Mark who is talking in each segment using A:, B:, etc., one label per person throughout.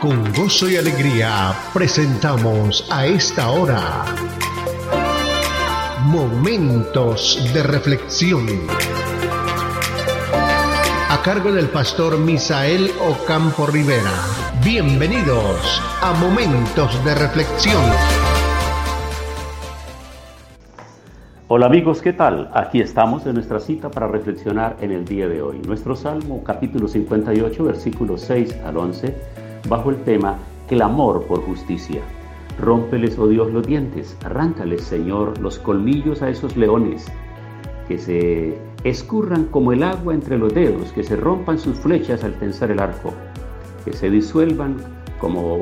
A: Con gozo y alegría presentamos a esta hora Momentos de Reflexión. A cargo del pastor Misael Ocampo Rivera. Bienvenidos a Momentos de Reflexión.
B: Hola amigos, ¿qué tal? Aquí estamos en nuestra cita para reflexionar en el día de hoy. Nuestro Salmo capítulo 58, versículos 6 al 11, bajo el tema Clamor por justicia. Rómpeles, oh Dios, los dientes, arráncales, Señor, los colmillos a esos leones, que se escurran como el agua entre los dedos, que se rompan sus flechas al tensar el arco, que se disuelvan como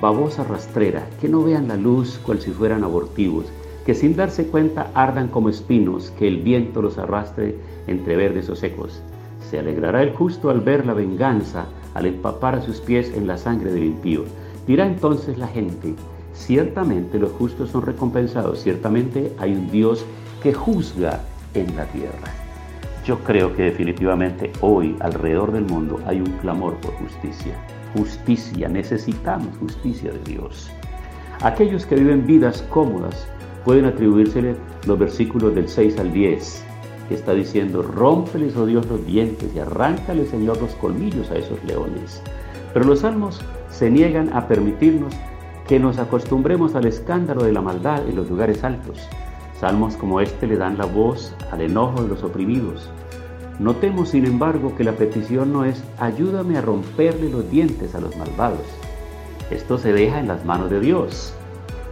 B: babosa rastrera, que no vean la luz cual si fueran abortivos, que sin darse cuenta ardan como espinos, que el viento los arrastre entre verdes o secos. Se alegrará el justo al ver la venganza, al empapar a sus pies en la sangre del impío. Dirá entonces la gente, ciertamente los justos son recompensados, ciertamente hay un Dios que juzga en la tierra. Yo creo que definitivamente hoy alrededor del mundo hay un clamor por justicia. Justicia, necesitamos justicia de Dios. Aquellos que viven vidas cómodas, pueden atribuírsele los versículos del 6 al 10, que está diciendo, rómpeles, oh Dios, los dientes y arráncale, Señor, los colmillos a esos leones. Pero los salmos se niegan a permitirnos que nos acostumbremos al escándalo de la maldad en los lugares altos. Salmos como este le dan la voz al enojo de los oprimidos. Notemos, sin embargo, que la petición no es ayúdame a romperle los dientes a los malvados. Esto se deja en las manos de Dios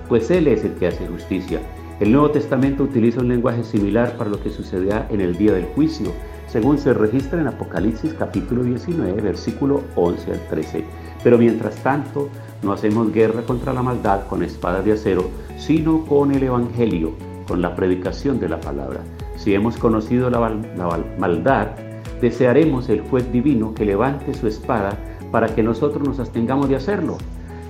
B: pues Él es el que hace justicia. El Nuevo Testamento utiliza un lenguaje similar para lo que sucederá en el día del juicio, según se registra en Apocalipsis capítulo 19, versículo 11 al 13. Pero mientras tanto, no hacemos guerra contra la maldad con espadas de acero, sino con el Evangelio, con la predicación de la palabra. Si hemos conocido la, la maldad, desearemos el juez divino que levante su espada para que nosotros nos abstengamos de hacerlo.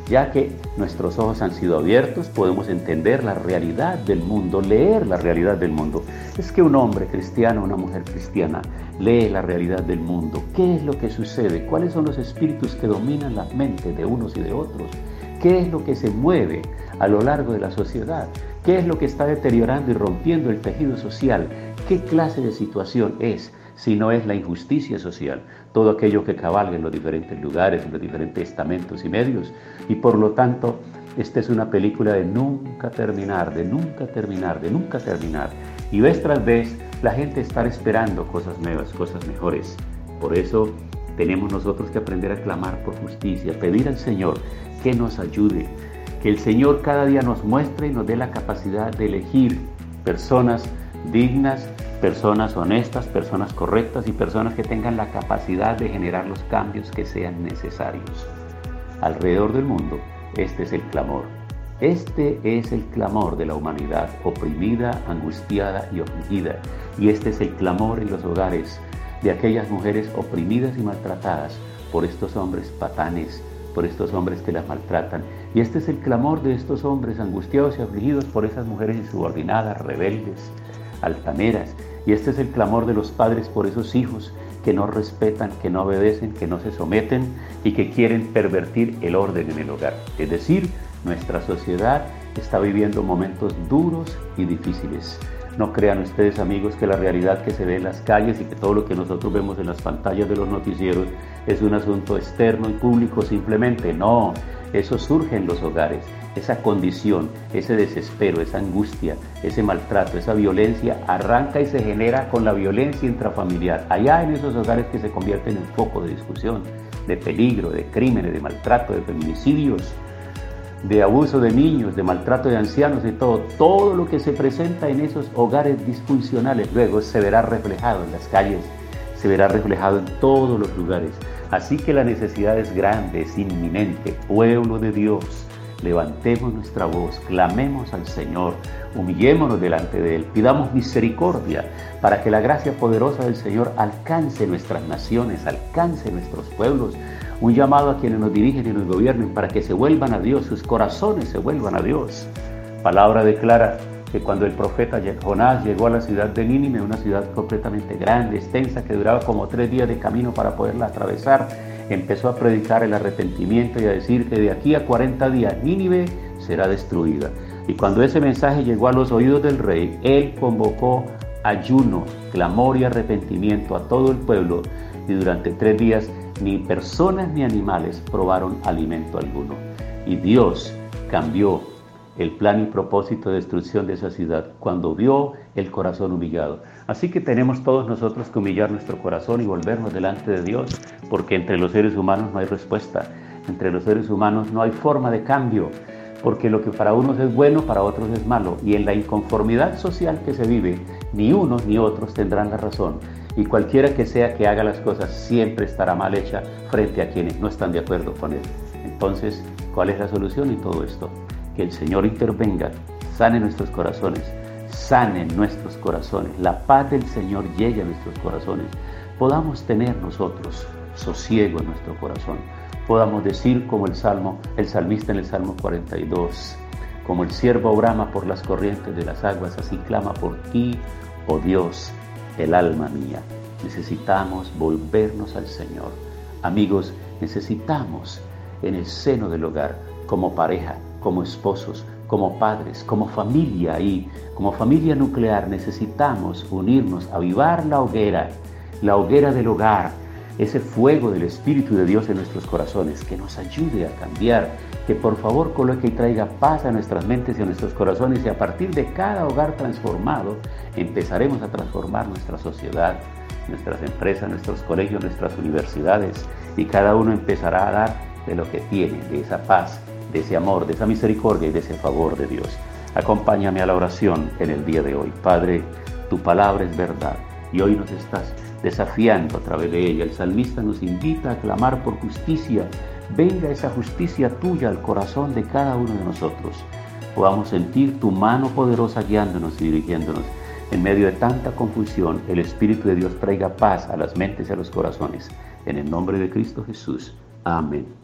B: Ya que nuestros ojos han sido abiertos, podemos entender la realidad del mundo, leer la realidad del mundo. Es que un hombre cristiano, una mujer cristiana, lee la realidad del mundo. ¿Qué es lo que sucede? ¿Cuáles son los espíritus que dominan la mente de unos y de otros? ¿Qué es lo que se mueve a lo largo de la sociedad? ¿Qué es lo que está deteriorando y rompiendo el tejido social? ¿Qué clase de situación es? Si no es la injusticia social, todo aquello que cabalga en los diferentes lugares, en los diferentes estamentos y medios. Y por lo tanto, esta es una película de nunca terminar, de nunca terminar, de nunca terminar. Y vez tras vez la gente está esperando cosas nuevas, cosas mejores. Por eso tenemos nosotros que aprender a clamar por justicia, pedir al Señor que nos ayude, que el Señor cada día nos muestre y nos dé la capacidad de elegir personas dignas, personas honestas, personas correctas y personas que tengan la capacidad de generar los cambios que sean necesarios. Alrededor del mundo, este es el clamor. Este es el clamor de la humanidad oprimida, angustiada y afligida. Y este es el clamor en los hogares de aquellas mujeres oprimidas y maltratadas por estos hombres patanes, por estos hombres que las maltratan. Y este es el clamor de estos hombres angustiados y afligidos por esas mujeres insubordinadas, rebeldes, altaneras. Y este es el clamor de los padres por esos hijos que no respetan, que no obedecen, que no se someten y que quieren pervertir el orden en el hogar. Es decir, nuestra sociedad está viviendo momentos duros y difíciles. No crean ustedes amigos que la realidad que se ve en las calles y que todo lo que nosotros vemos en las pantallas de los noticieros es un asunto externo y público simplemente. No, eso surge en los hogares esa condición, ese desespero, esa angustia, ese maltrato, esa violencia arranca y se genera con la violencia intrafamiliar, allá en esos hogares que se convierten en foco de discusión, de peligro, de crímenes, de maltrato, de feminicidios, de abuso de niños, de maltrato de ancianos y todo, todo lo que se presenta en esos hogares disfuncionales luego se verá reflejado en las calles, se verá reflejado en todos los lugares. Así que la necesidad es grande, es inminente, pueblo de Dios levantemos nuestra voz, clamemos al Señor, humillémonos delante de Él, pidamos misericordia para que la gracia poderosa del Señor alcance nuestras naciones, alcance nuestros pueblos. Un llamado a quienes nos dirigen y nos gobiernen para que se vuelvan a Dios, sus corazones se vuelvan a Dios. Palabra declara que cuando el profeta Jonás llegó a la ciudad de Nínive, una ciudad completamente grande, extensa, que duraba como tres días de camino para poderla atravesar, empezó a predicar el arrepentimiento y a decir que de aquí a 40 días Nínive será destruida. Y cuando ese mensaje llegó a los oídos del rey, él convocó ayuno, clamor y arrepentimiento a todo el pueblo y durante tres días ni personas ni animales probaron alimento alguno. Y Dios cambió el plan y propósito de destrucción de esa ciudad cuando vio el corazón humillado. Así que tenemos todos nosotros que humillar nuestro corazón y volvernos delante de Dios, porque entre los seres humanos no hay respuesta, entre los seres humanos no hay forma de cambio, porque lo que para unos es bueno, para otros es malo, y en la inconformidad social que se vive, ni unos ni otros tendrán la razón, y cualquiera que sea que haga las cosas siempre estará mal hecha frente a quienes no están de acuerdo con él. Entonces, ¿cuál es la solución en todo esto? Que el Señor intervenga, sane nuestros corazones, sane nuestros corazones, la paz del Señor llegue a nuestros corazones, podamos tener nosotros sosiego en nuestro corazón, podamos decir como el salmo, el salmista en el Salmo 42, como el siervo brama por las corrientes de las aguas, así clama por ti, oh Dios, el alma mía. Necesitamos volvernos al Señor. Amigos, necesitamos en el seno del hogar, como pareja, como esposos, como padres, como familia y como familia nuclear necesitamos unirnos, avivar la hoguera, la hoguera del hogar, ese fuego del Espíritu de Dios en nuestros corazones, que nos ayude a cambiar, que por favor coloque y traiga paz a nuestras mentes y a nuestros corazones y a partir de cada hogar transformado empezaremos a transformar nuestra sociedad, nuestras empresas, nuestros colegios, nuestras universidades y cada uno empezará a dar de lo que tiene, de esa paz de ese amor, de esa misericordia y de ese favor de Dios. Acompáñame a la oración en el día de hoy. Padre, tu palabra es verdad y hoy nos estás desafiando a través de ella. El salmista nos invita a clamar por justicia. Venga esa justicia tuya al corazón de cada uno de nosotros. Podamos sentir tu mano poderosa guiándonos y dirigiéndonos. En medio de tanta confusión, el Espíritu de Dios traiga paz a las mentes y a los corazones. En el nombre de Cristo Jesús. Amén